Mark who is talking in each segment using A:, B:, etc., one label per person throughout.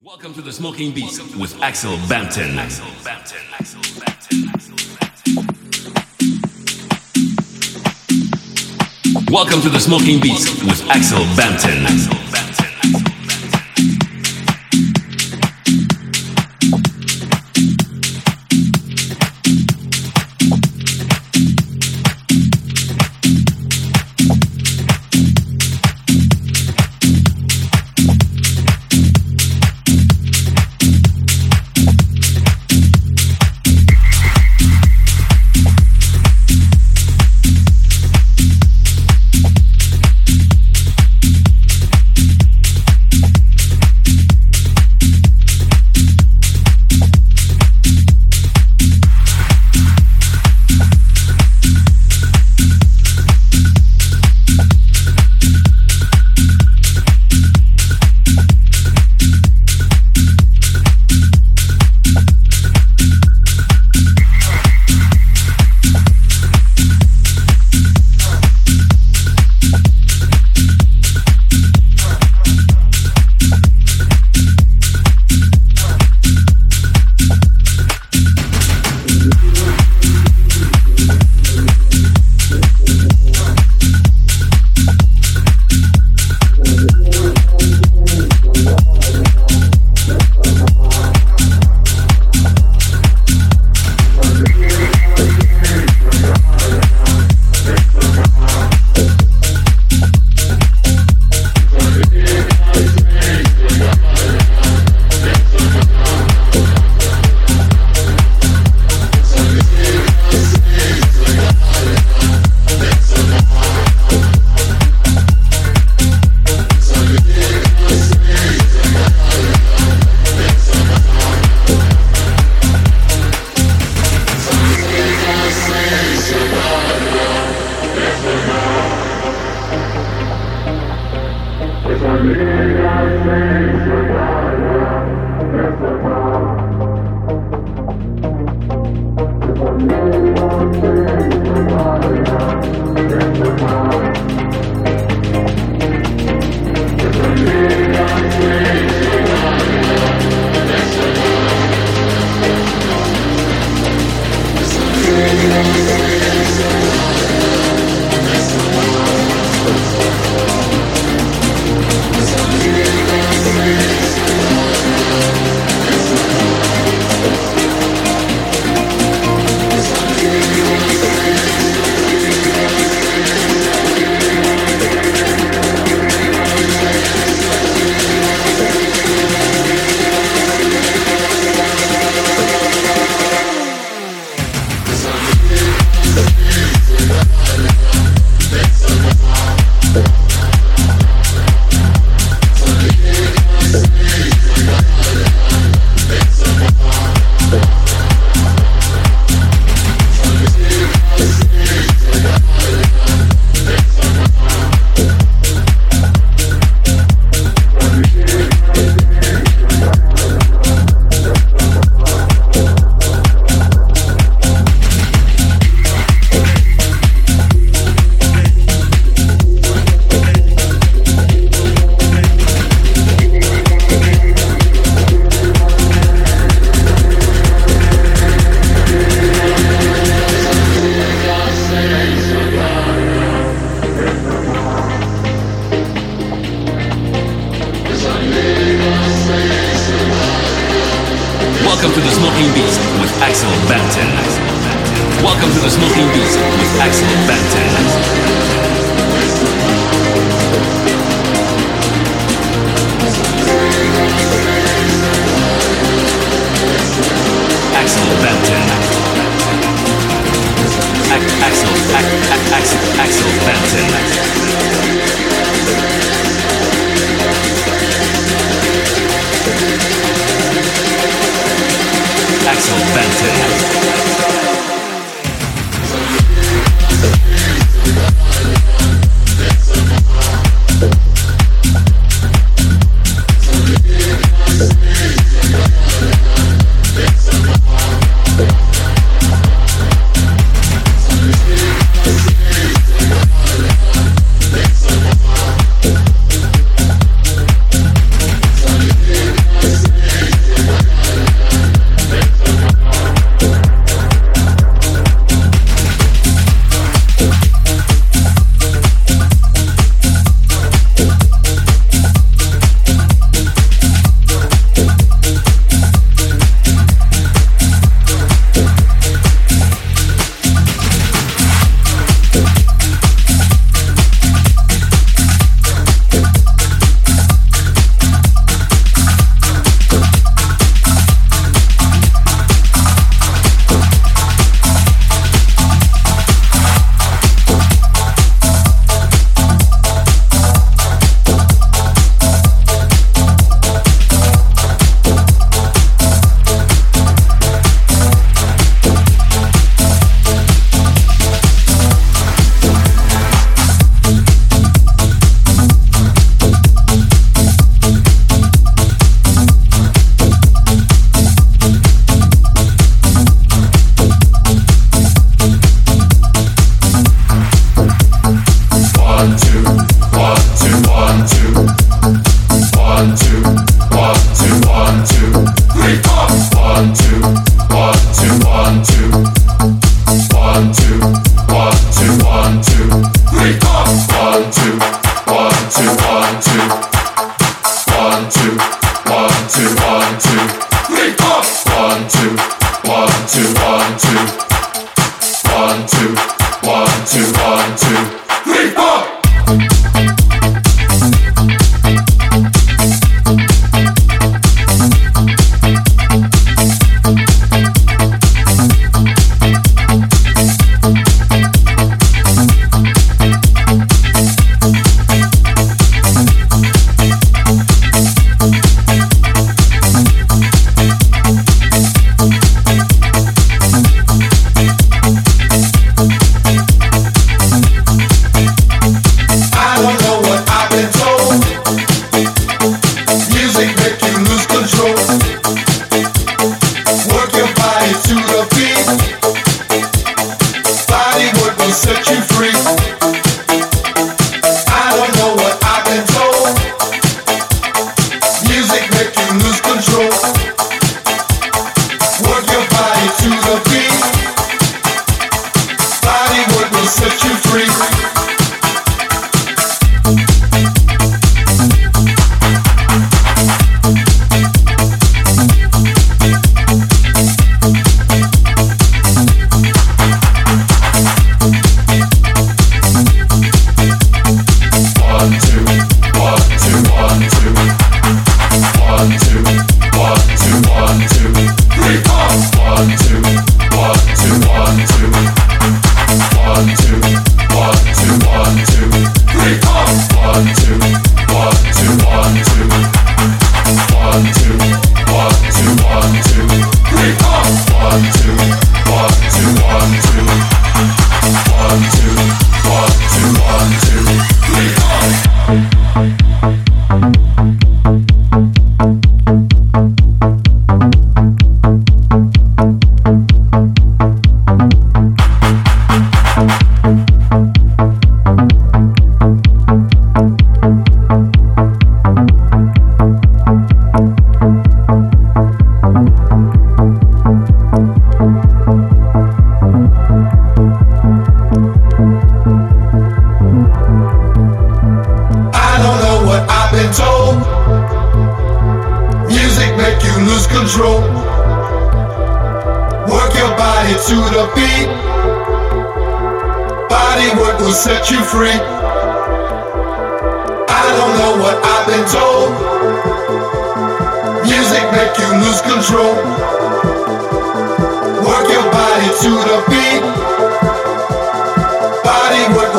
A: Welcome to the Smoking Beats with Axel Bampton. Axel Bampton. Axel. Welcome to the Smoking Beats with Axel Bampton. Axel Bampton.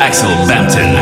A: Axel Bampton.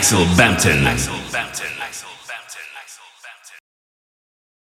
A: Axel Bampton.